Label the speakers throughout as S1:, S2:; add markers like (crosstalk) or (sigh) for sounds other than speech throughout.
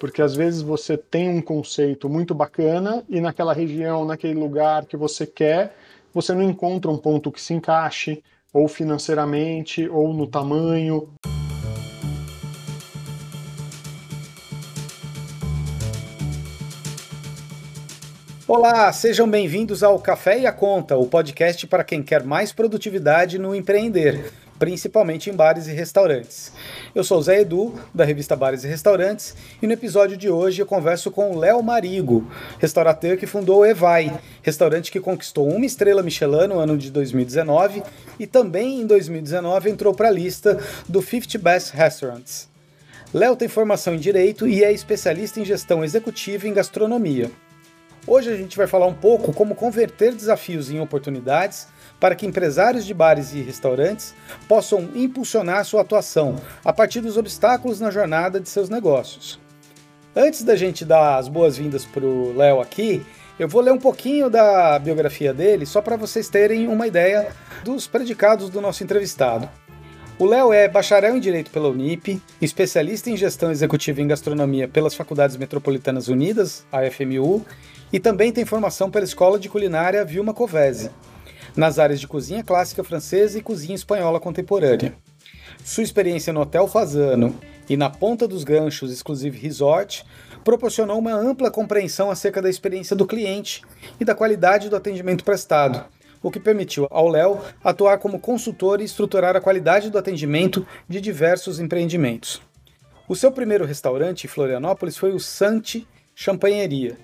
S1: porque às vezes você tem um conceito muito bacana e naquela região, naquele lugar que você quer, você não encontra um ponto que se encaixe, ou financeiramente, ou no tamanho.
S2: Olá, sejam bem-vindos ao Café e a Conta, o podcast para quem quer mais produtividade no empreender, principalmente em bares e restaurantes. Eu sou o Zé Edu, da revista Bares e Restaurantes, e no episódio de hoje eu converso com o Léo Marigo, restaurateur que fundou o Evai, restaurante que conquistou uma estrela Michelin no ano de 2019 e também em 2019 entrou para a lista do 50 Best Restaurants. Léo tem formação em Direito e é especialista em gestão executiva em gastronomia. Hoje a gente vai falar um pouco como converter desafios em oportunidades para que empresários de bares e restaurantes possam impulsionar sua atuação a partir dos obstáculos na jornada de seus negócios. Antes da gente dar as boas-vindas para o Léo aqui, eu vou ler um pouquinho da biografia dele só para vocês terem uma ideia dos predicados do nosso entrevistado. O Léo é bacharel em Direito pela Unip, especialista em Gestão Executiva em Gastronomia pelas Faculdades Metropolitanas Unidas, a FMU, e também tem formação pela Escola de Culinária Vilma Covese, nas áreas de cozinha clássica francesa e cozinha espanhola contemporânea. Sua experiência no Hotel Fazano e na Ponta dos Ganchos Exclusive Resort proporcionou uma ampla compreensão acerca da experiência do cliente e da qualidade do atendimento prestado, o que permitiu ao Léo atuar como consultor e estruturar a qualidade do atendimento de diversos empreendimentos. O seu primeiro restaurante em Florianópolis foi o Santi Champanheria,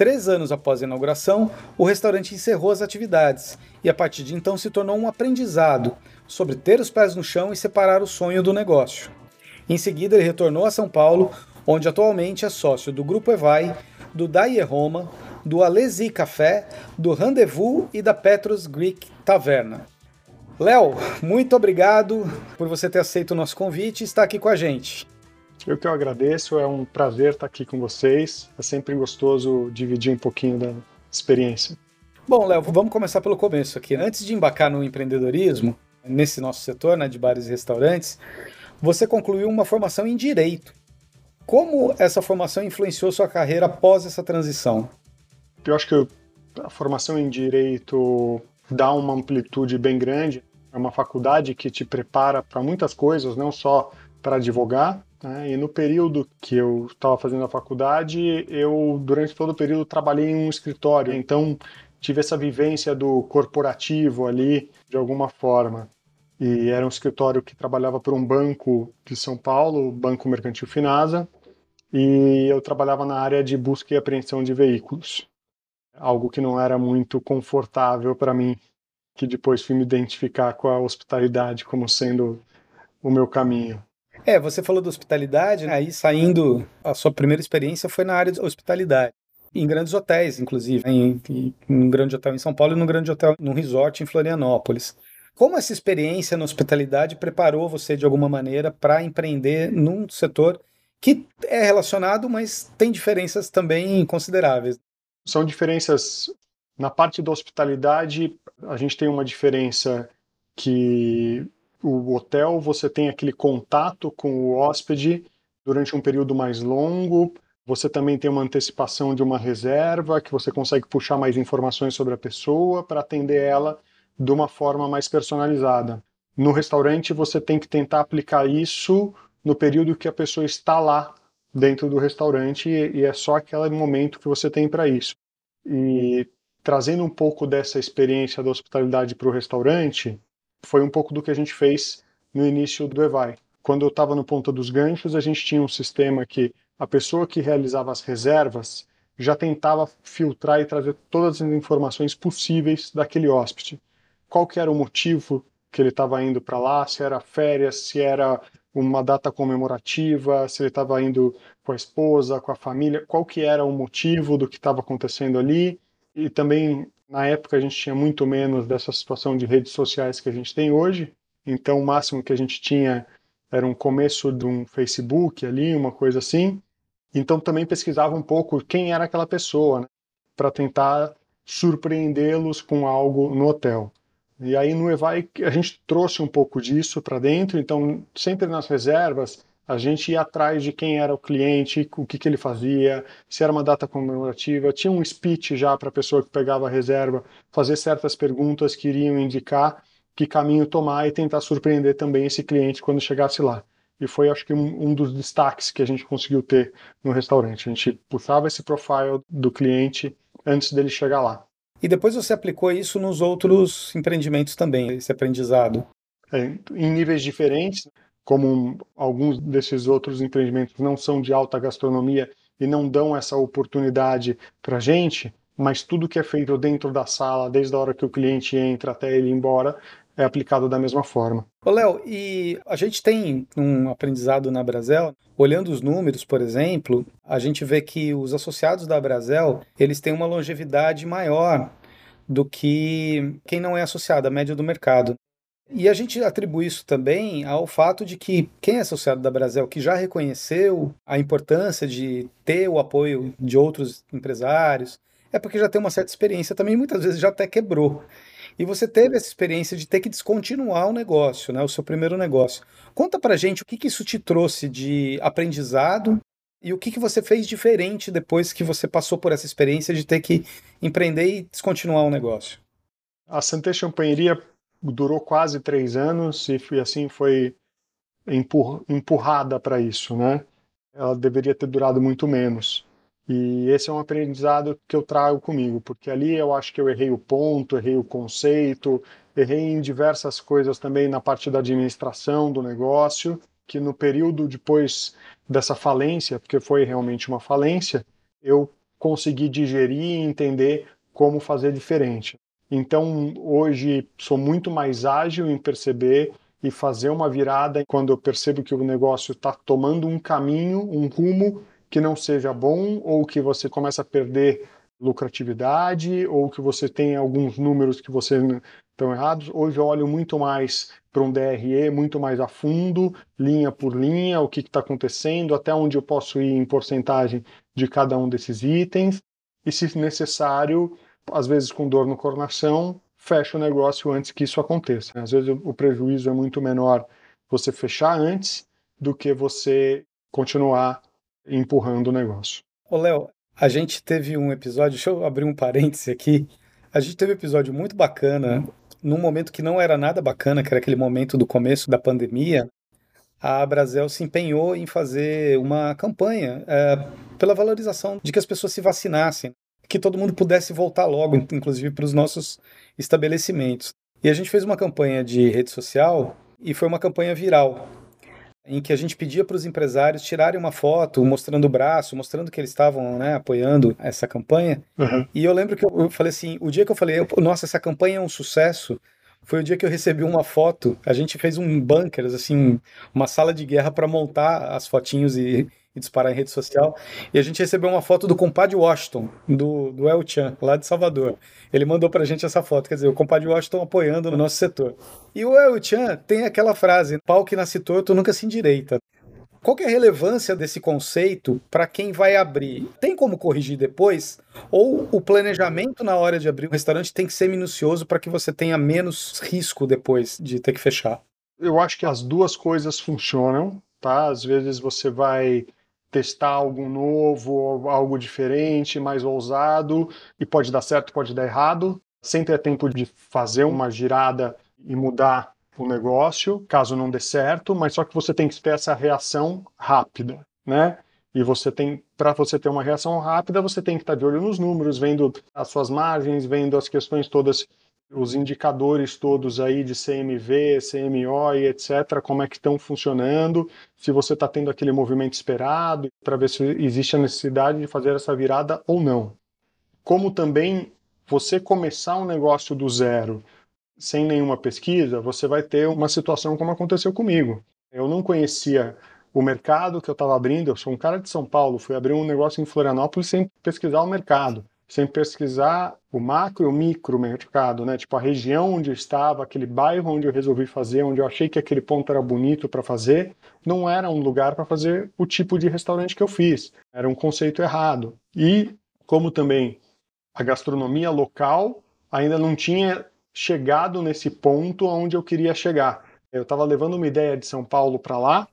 S2: Três anos após a inauguração, o restaurante encerrou as atividades e a partir de então se tornou um aprendizado sobre ter os pés no chão e separar o sonho do negócio. Em seguida, ele retornou a São Paulo, onde atualmente é sócio do Grupo Evai, do Daie Roma, do Alesi Café, do Rendezvous e da Petros Greek Taverna. Léo, muito obrigado por você ter aceito o nosso convite e estar aqui com a gente.
S1: Eu que eu agradeço, é um prazer estar aqui com vocês. É sempre gostoso dividir um pouquinho da experiência.
S2: Bom, Léo, vamos começar pelo começo aqui. Antes de embarcar no empreendedorismo, nesse nosso setor né, de bares e restaurantes, você concluiu uma formação em direito. Como essa formação influenciou sua carreira após essa transição?
S1: Eu acho que a formação em direito dá uma amplitude bem grande. É uma faculdade que te prepara para muitas coisas, não só para advogar, né? E no período que eu estava fazendo a faculdade, eu, durante todo o período, trabalhei em um escritório. Então, tive essa vivência do corporativo ali, de alguma forma. E era um escritório que trabalhava para um banco de São Paulo, o Banco Mercantil Finasa, e eu trabalhava na área de busca e apreensão de veículos. Algo que não era muito confortável para mim, que depois fui me identificar com a hospitalidade como sendo o meu caminho.
S2: É, você falou da hospitalidade, né? aí saindo, a sua primeira experiência foi na área de hospitalidade. Em grandes hotéis, inclusive, em, em, em um grande hotel em São Paulo e num grande hotel, num resort em Florianópolis. Como essa experiência na hospitalidade preparou você de alguma maneira para empreender num setor que é relacionado, mas tem diferenças também consideráveis?
S1: São diferenças na parte da hospitalidade. A gente tem uma diferença que o hotel você tem aquele contato com o hóspede durante um período mais longo. Você também tem uma antecipação de uma reserva, que você consegue puxar mais informações sobre a pessoa para atender ela de uma forma mais personalizada. No restaurante, você tem que tentar aplicar isso no período que a pessoa está lá dentro do restaurante e é só aquele momento que você tem para isso. E trazendo um pouco dessa experiência da hospitalidade para o restaurante, foi um pouco do que a gente fez no início do Evai. Quando eu estava no Ponta dos Ganchos, a gente tinha um sistema que a pessoa que realizava as reservas já tentava filtrar e trazer todas as informações possíveis daquele hóspede. Qual que era o motivo que ele estava indo para lá, se era férias, se era uma data comemorativa, se ele estava indo com a esposa, com a família, qual que era o motivo do que estava acontecendo ali e também na época a gente tinha muito menos dessa situação de redes sociais que a gente tem hoje, então o máximo que a gente tinha era um começo de um Facebook ali, uma coisa assim. Então também pesquisava um pouco quem era aquela pessoa, né, para tentar surpreendê-los com algo no hotel. E aí no Evai a gente trouxe um pouco disso para dentro, então sempre nas reservas A gente ia atrás de quem era o cliente, o que, que ele fazia, se era uma data comemorativa. Tinha um speech já para a pessoa que pegava a reserva, fazer certas perguntas que iriam indicar que caminho tomar e tentar surpreender também esse cliente quando chegasse lá. E foi, acho que, um, um dos destaques que a gente conseguiu ter no restaurante. A gente puxava esse profile do cliente antes dele chegar lá.
S2: E depois você aplicou isso nos outros empreendimentos também, esse aprendizado?
S1: É, em níveis diferentes, como alguns desses outros empreendimentos não são de alta gastronomia e não dão essa oportunidade para a gente, mas tudo que é feito dentro da sala, desde a hora que o cliente entra até ele ir embora, é aplicado da mesma forma.
S2: Ô Léo, e a gente tem um aprendizado na Brasel, olhando os números, por exemplo, a gente vê que os associados da Brasel, eles têm uma longevidade maior do que quem não é associado, a média do mercado. E a gente atribui isso também ao fato de que quem é associado da Brasel, que já reconheceu a importância de ter o apoio de outros empresários, é porque já tem uma certa experiência também, muitas vezes já até quebrou. E você teve essa experiência de ter que descontinuar o negócio, né, o seu primeiro negócio. Conta pra gente o que, que isso te trouxe de aprendizado e o que, que você fez diferente depois que você passou por essa experiência de ter que empreender e descontinuar o negócio.
S1: A Santé Champanheria durou quase três anos e assim foi empurrada para isso, né? Ela deveria ter durado muito menos. E esse é um aprendizado que eu trago comigo, porque ali eu acho que eu errei o ponto, errei o conceito, errei em diversas coisas também na parte da administração do negócio, que no período depois dessa falência, porque foi realmente uma falência, eu consegui digerir e entender como fazer diferente. Então, hoje sou muito mais ágil em perceber e fazer uma virada quando eu percebo que o negócio está tomando um caminho, um rumo que não seja bom ou que você começa a perder lucratividade ou que você tem alguns números que você estão errados. Hoje eu olho muito mais para um DRE, muito mais a fundo, linha por linha, o que está acontecendo, até onde eu posso ir em porcentagem de cada um desses itens. E, se necessário, às vezes com dor no coração, fecha o negócio antes que isso aconteça. Às vezes o prejuízo é muito menor você fechar antes do que você continuar empurrando o negócio.
S2: Ô, Léo, a gente teve um episódio, deixa eu abrir um parêntese aqui. A gente teve um episódio muito bacana, num momento que não era nada bacana, que era aquele momento do começo da pandemia. A Brasel se empenhou em fazer uma campanha é, pela valorização de que as pessoas se vacinassem, que todo mundo pudesse voltar logo, inclusive para os nossos estabelecimentos. E a gente fez uma campanha de rede social e foi uma campanha viral em que a gente pedia para os empresários tirarem uma foto mostrando o braço, mostrando que eles estavam né, apoiando essa campanha. Uhum. E eu lembro que eu, falei assim, o dia que eu falei, nossa, essa campanha é um sucesso, foi o dia que eu recebi uma foto. A gente fez um bunker, assim, uma sala de guerra para montar as fotinhos e, e, disparar em rede social. E a gente recebeu uma foto do compadre Washington, do, do El Chan, lá de Salvador. Ele mandou pra gente essa foto, quer dizer, o compadre Washington apoiando no nosso setor. E o El Chan tem aquela frase: pau que nasce torto nunca se endireita. Qual é a relevância desse conceito para quem vai abrir? Tem como corrigir depois? Ou o planejamento na hora de abrir um restaurante tem que ser minucioso para que você tenha menos risco depois de ter que fechar?
S1: Eu acho que as duas coisas funcionam, tá? Às vezes você vai testar algo novo, algo diferente, mais ousado, e pode dar certo, pode dar errado. Sempre é tempo de fazer uma girada e mudar o negócio, caso não dê certo, mas só que você tem que ter essa reação rápida, né? E você tem, para você ter uma reação rápida, você tem que estar de olho nos números, vendo as suas margens, vendo as questões todas, os indicadores todos aí de CMV, CMO e etc, como é que estão funcionando, se você está tendo aquele movimento esperado, para ver se existe a necessidade de fazer essa virada ou não. Como também você começar um negócio do zero, sem nenhuma pesquisa, você vai ter uma situação como aconteceu comigo. Eu não conhecia o mercado que eu estava abrindo, eu sou um cara de São Paulo, fui abrir um negócio em Florianópolis sem pesquisar o mercado, sem pesquisar o macro e o micro mercado, né? Tipo a região onde eu estava, aquele bairro onde eu resolvi fazer, onde eu achei que aquele ponto era bonito para fazer, não era um lugar para fazer o tipo de restaurante que eu fiz. Era um conceito errado. E como também a gastronomia local ainda não tinha chegado nesse ponto onde eu queria chegar. Eu estava levando uma ideia de São Paulo para lá,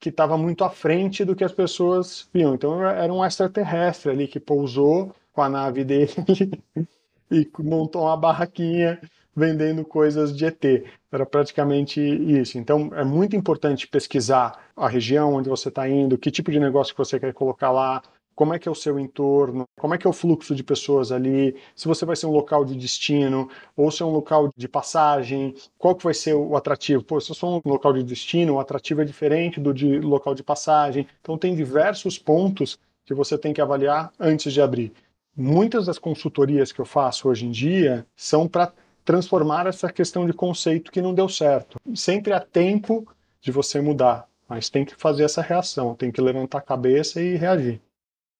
S1: que estava muito à frente do que as pessoas viam. Então era um extraterrestre ali que pousou com a nave dele (laughs) e montou uma barraquinha vendendo coisas de ET. Era praticamente isso. Então é muito importante pesquisar a região onde você está indo, que tipo de negócio que você quer colocar lá, como é que é o seu entorno, como é que é o fluxo de pessoas ali, se você vai ser um local de destino ou se é um local de passagem, qual que vai ser o atrativo? Pô, se eu sou um local de destino, o atrativo é diferente do de local de passagem. Então tem diversos pontos que você tem que avaliar antes de abrir. Muitas das consultorias que eu faço hoje em dia são para transformar essa questão de conceito que não deu certo. Sempre há tempo de você mudar, mas tem que fazer essa reação, tem que levantar a cabeça e reagir.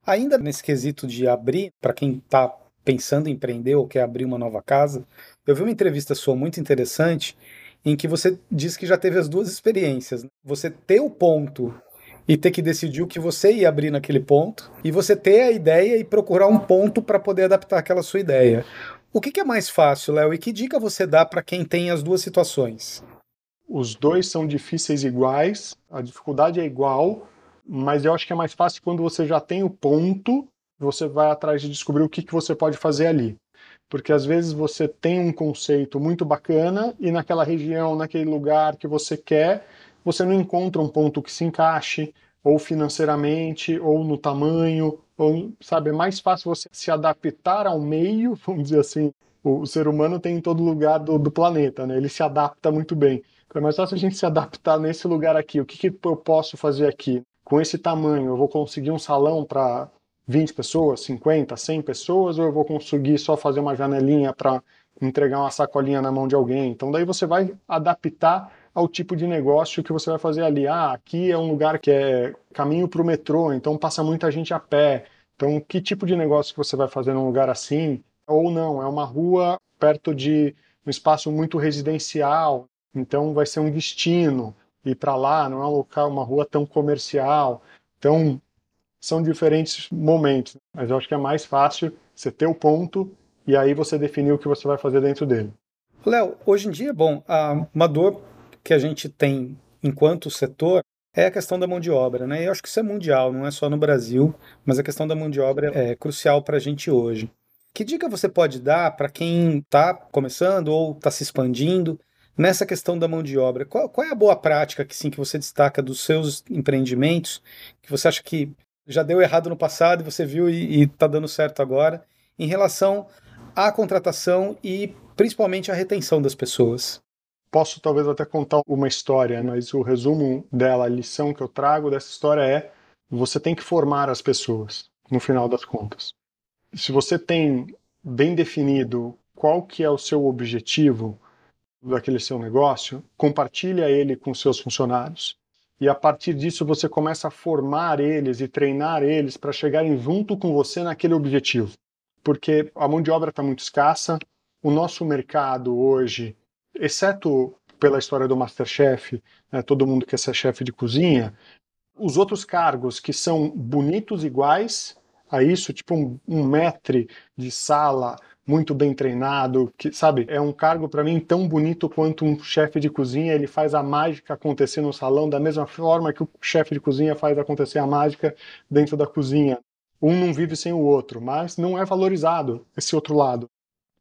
S2: Ainda nesse quesito de abrir, para quem está pensando em empreender ou quer abrir uma nova casa, eu vi uma entrevista sua muito interessante em que você disse que já teve as duas experiências. Né? Você ter o ponto e ter que decidir o que você ia abrir naquele ponto, e você ter a ideia e procurar um ponto para poder adaptar aquela sua ideia. O que, que é mais fácil, Léo, e que dica você dá para quem tem as duas situações?
S1: Os dois são difíceis iguais, a dificuldade é igual, mas eu acho que é mais fácil quando você já tem o ponto, você vai atrás de descobrir o que, que você pode fazer ali. Porque às vezes você tem um conceito muito bacana e naquela região, naquele lugar que você quer, você não encontra um ponto que se encaixe, ou financeiramente, ou no tamanho, ou, sabe, é mais fácil você se adaptar ao meio, (laughs) vamos dizer assim. O, ser humano tem em todo lugar do, do, planeta, né? Ele se adapta muito bem. Então é mais fácil a gente se adaptar nesse lugar aqui. O que, que eu posso fazer aqui? Com esse tamanho, eu vou conseguir um salão para 20 pessoas, 50, 100 pessoas, ou eu vou conseguir só fazer uma janelinha para entregar uma sacolinha na mão de alguém? Então daí você vai adaptar ao tipo de negócio que você vai fazer ali. Ah, aqui é um lugar que é caminho para o metrô, então passa muita gente a pé. Então, que tipo de negócio que você vai fazer num lugar assim? Ou não, é uma rua perto de um espaço muito residencial, então vai ser um destino ir para lá, não é um local, uma rua tão comercial. Então, são diferentes momentos, mas eu acho que é mais fácil você ter o ponto e aí você definir o que você vai fazer dentro dele.
S2: Léo, hoje em dia, bom, uma dor que a gente tem enquanto setor é a questão da mão de obra, né? Eu acho que isso é mundial, não é só no Brasil, mas a questão da mão de obra é crucial para a gente hoje. Que dica você pode dar para quem está começando ou está se expandindo nessa questão da mão de obra? Qual, qual, é a boa prática que sim que você destaca dos seus empreendimentos que você acha que já deu errado no passado e você viu e está dando certo agora em relação à contratação e principalmente à retenção das pessoas?
S1: Posso talvez até contar uma história, mas o resumo dela, a lição que eu trago dessa história é: você tem que formar as pessoas, no final das contas. Se você tem bem definido qual que é o seu objetivo daquele seu negócio, compartilha ele com seus funcionários. E a partir disso você começa a formar eles e treinar eles para chegarem junto com você naquele objetivo. Porque a mão de obra está muito escassa, o nosso mercado hoje exceto pela história do Masterchef, né, todo mundo quer ser chefe de cozinha, os outros cargos que são bonitos iguais a isso, tipo um, um metre de sala muito bem treinado, que sabe, é um cargo para mim tão bonito quanto um chefe de cozinha, ele faz a mágica acontecer no salão da mesma forma que o chefe de cozinha faz acontecer a mágica dentro da cozinha. Um não vive sem o outro, mas não é valorizado esse outro lado.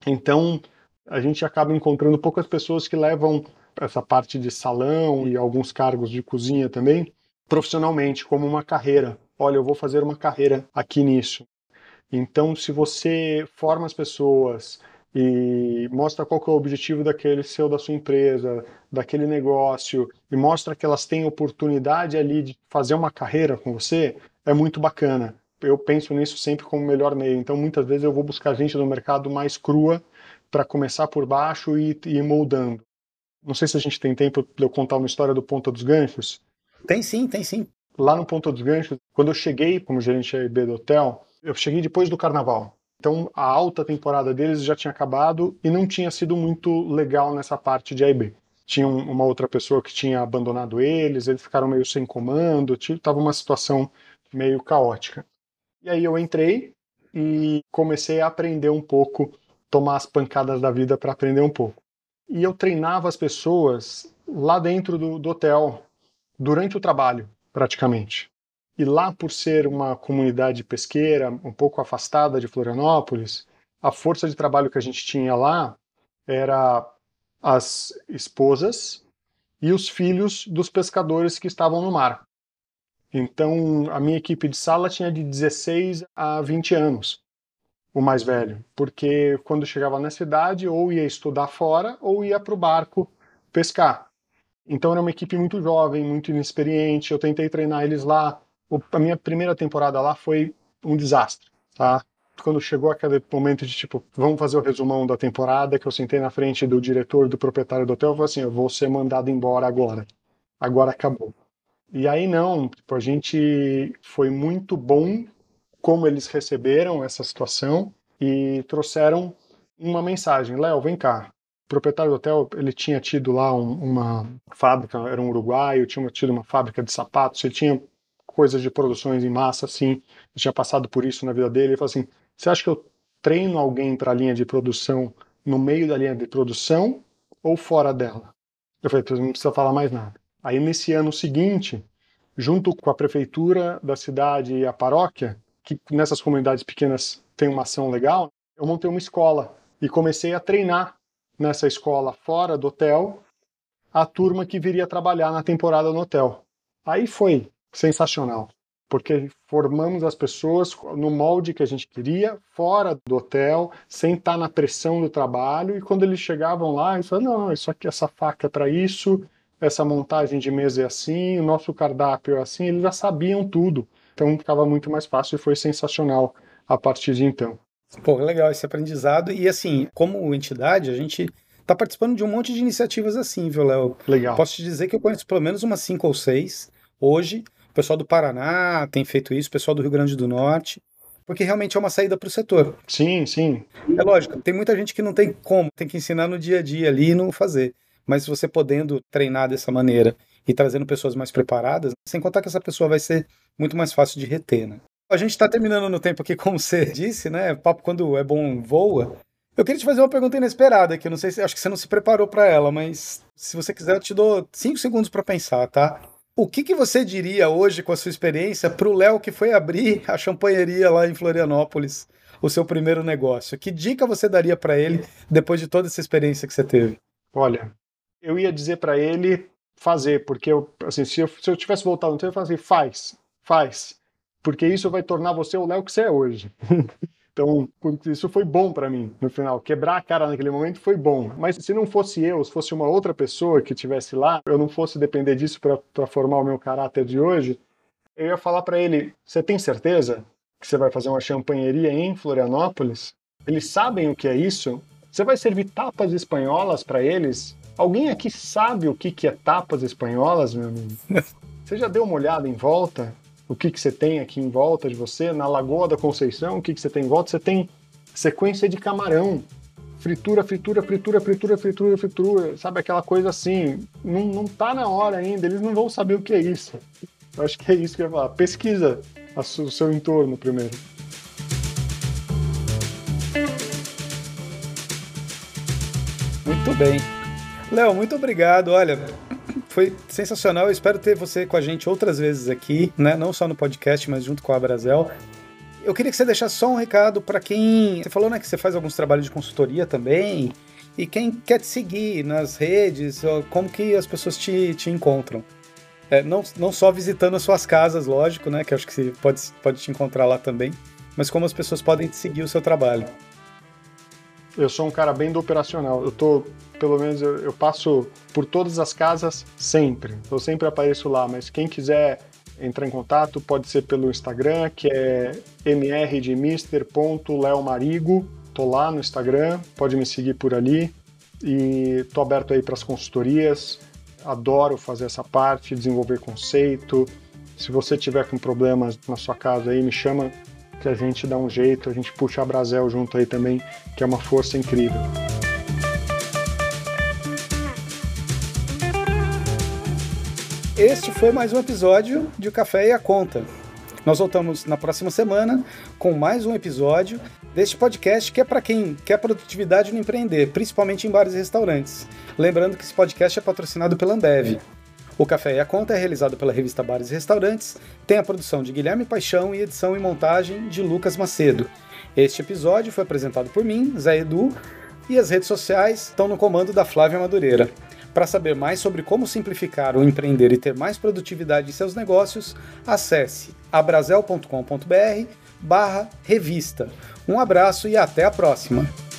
S1: Então, a gente acaba encontrando poucas pessoas que levam essa parte de salão e alguns cargos de cozinha também profissionalmente, como uma carreira. Olha, eu vou fazer uma carreira aqui nisso. Então, se você forma as pessoas e mostra qual é o objetivo daquele seu, da sua empresa, daquele negócio, e mostra que elas têm oportunidade ali de fazer uma carreira com você, é muito bacana. Eu penso nisso sempre como o melhor meio. Então, muitas vezes eu vou buscar gente no mercado mais crua para começar por baixo e, e ir moldando. Não sei se a gente tem tempo de eu contar uma história do Ponta dos Ganchos.
S2: Tem sim, tem sim.
S1: Lá no Ponta dos Ganchos, quando eu cheguei como gerente AIB do hotel, eu cheguei depois do carnaval. Então a alta temporada deles já tinha acabado e não tinha sido muito legal nessa parte de AIB. Tinha uma outra pessoa que tinha abandonado eles, eles ficaram meio sem comando, estava uma situação meio caótica. E aí eu entrei e comecei a aprender um pouco tomar as pancadas da vida para aprender um pouco. E eu treinava as pessoas lá dentro do, do hotel, durante o trabalho. praticamente. E lá, por ser uma comunidade pesqueira um pouco afastada de Florianópolis, a força de trabalho que a gente tinha lá era as esposas e os filhos dos pescadores que estavam no mar. Então, a minha equipe de sala tinha de 16 a 20 anos, o mais velho, porque quando chegava na cidade, ou ia estudar fora, ou ia para o barco pescar. Então, era uma equipe muito jovem, muito inexperiente. Eu tentei treinar eles lá. A minha primeira temporada lá foi um desastre, tá? Quando chegou aquele momento de tipo, vamos fazer o resumão da temporada, que eu sentei na frente do diretor, do proprietário do hotel, eu falei assim: eu vou ser mandado embora agora. Agora acabou. E aí não, tipo, a gente foi muito bom como eles receberam essa situação e trouxeram uma mensagem, Léo, vem cá. O proprietário do hotel, ele tinha tido lá um, uma fábrica, era um uruguaio, tinha tido uma fábrica de sapatos, ele tinha coisas de produções em massa, assim, tinha passado por isso na vida dele. Ele falou assim: você acha que eu treino alguém para a linha de produção no meio da linha de produção ou fora dela? Eu falei: não precisa falar mais nada. Aí nesse ano seguinte, junto com a prefeitura da cidade e a paróquia, que nessas comunidades pequenas tem uma ação legal, eu montei uma escola e comecei a treinar nessa escola fora do hotel a turma que viria trabalhar na temporada no hotel. Aí foi sensacional, porque formamos as pessoas no molde que a gente queria, fora do hotel, sem estar na pressão do trabalho, e quando eles chegavam lá, eles falavam, não, isso aqui, essa faca é para isso, essa montagem de mesa é assim, o nosso cardápio é assim, eles já sabiam tudo. Então ficava muito mais fácil e foi sensacional a partir de então.
S2: Pô, legal esse aprendizado. E assim, como entidade, a gente está participando de um monte de iniciativas assim, viu, Léo?
S1: Legal.
S2: Posso te dizer que eu conheço pelo menos umas cinco ou seis hoje. O pessoal do Paraná tem feito isso, o pessoal do Rio Grande do Norte porque realmente é uma saída para o setor.
S1: Sim, sim.
S2: É lógico, tem muita gente que não tem como, tem que ensinar no dia a dia ali e não fazer mas você podendo treinar dessa maneira e trazendo pessoas mais preparadas, sem contar que essa pessoa vai ser muito mais fácil de reter, né? A gente está terminando no tempo aqui, (laughs) como você disse, né? Papo quando é bom voa. Eu queria te fazer uma pergunta inesperada aqui. Eu não sei se acho que você não se preparou para ela, mas se você quiser, eu te dou cinco segundos para pensar, tá? O que, que você diria hoje, com a sua experiência, para o Léo que foi abrir a champanheria lá em Florianópolis, o seu primeiro negócio? Que dica você daria para ele depois de toda essa experiência que você teve?
S1: Olha, eu ia dizer para ele fazer, porque eu, assim, se eu, se eu tivesse voltado no tempo, eu falaria assim, faz, faz, porque isso vai tornar você o Léo que você é hoje. (laughs) então, isso foi bom para mim no final. Quebrar a cara naquele momento foi bom. Mas se não fosse eu, se fosse uma outra pessoa que estivesse lá, eu não fosse depender disso para formar o meu caráter de hoje, eu ia falar para ele: você tem certeza que você vai fazer uma champanheria em Florianópolis? Eles sabem o que é isso? Você vai servir tapas espanholas para eles? Alguém aqui sabe o que, que é tapas espanholas, meu amigo? (laughs) Você já deu uma olhada em volta? O que, que você tem aqui em volta de você? Na Lagoa da Conceição, o que, que você tem em volta? Você tem sequência de camarão. Fritura, fritura, fritura, fritura, fritura, fritura. Sabe aquela coisa assim? Não, não tá na hora ainda, eles não vão saber o que é isso. Eu acho que é isso que eu ia falar. Pesquisa o seu entorno primeiro.
S2: Muito bem. Léo, muito obrigado. Olha, foi sensacional. Eu espero ter você com a gente outras vezes aqui, né? Não só no podcast, mas junto com a Brasel. Eu queria que você deixasse só um recado para quem. Você falou né, que você faz alguns trabalhos de consultoria também. E quem quer te seguir nas redes, como que as pessoas te, te encontram? É, não, não só visitando as suas casas, lógico, né? Que acho que você pode, pode te encontrar lá também. Mas como as pessoas podem te seguir o seu trabalho.
S1: Eu sou um cara bem do operacional. Eu tô pelo menos eu, eu passo por todas as casas sempre. Eu sempre apareço lá, mas quem quiser entrar em contato pode ser pelo Instagram, que é mr de. Tô lá no Instagram, pode me seguir por ali. E tô aberto aí para as consultorias. Adoro fazer essa parte, desenvolver conceito. Se você tiver com problemas na sua casa aí, me chama que a gente dá um jeito, a gente puxa a Brasel junto aí também, que é uma força incrível.
S2: Este foi mais um episódio de O Café e a Conta. Nós voltamos na próxima semana com mais um episódio deste podcast que é para quem quer produtividade no empreender, principalmente em bares e restaurantes. Lembrando que esse podcast é patrocinado pela Ambev. O Café e a Conta é realizado pela revista Bares e Restaurantes, tem a produção de Guilherme Paixão e edição e montagem de Lucas Macedo. Este episódio foi apresentado por mim, Zé Edu, e as redes sociais estão no comando da Flávia Madureira. Para saber mais sobre como simplificar o empreender e ter mais produtividade em seus negócios, acesse abrazel.com.br barra revista. Um abraço e até a próxima!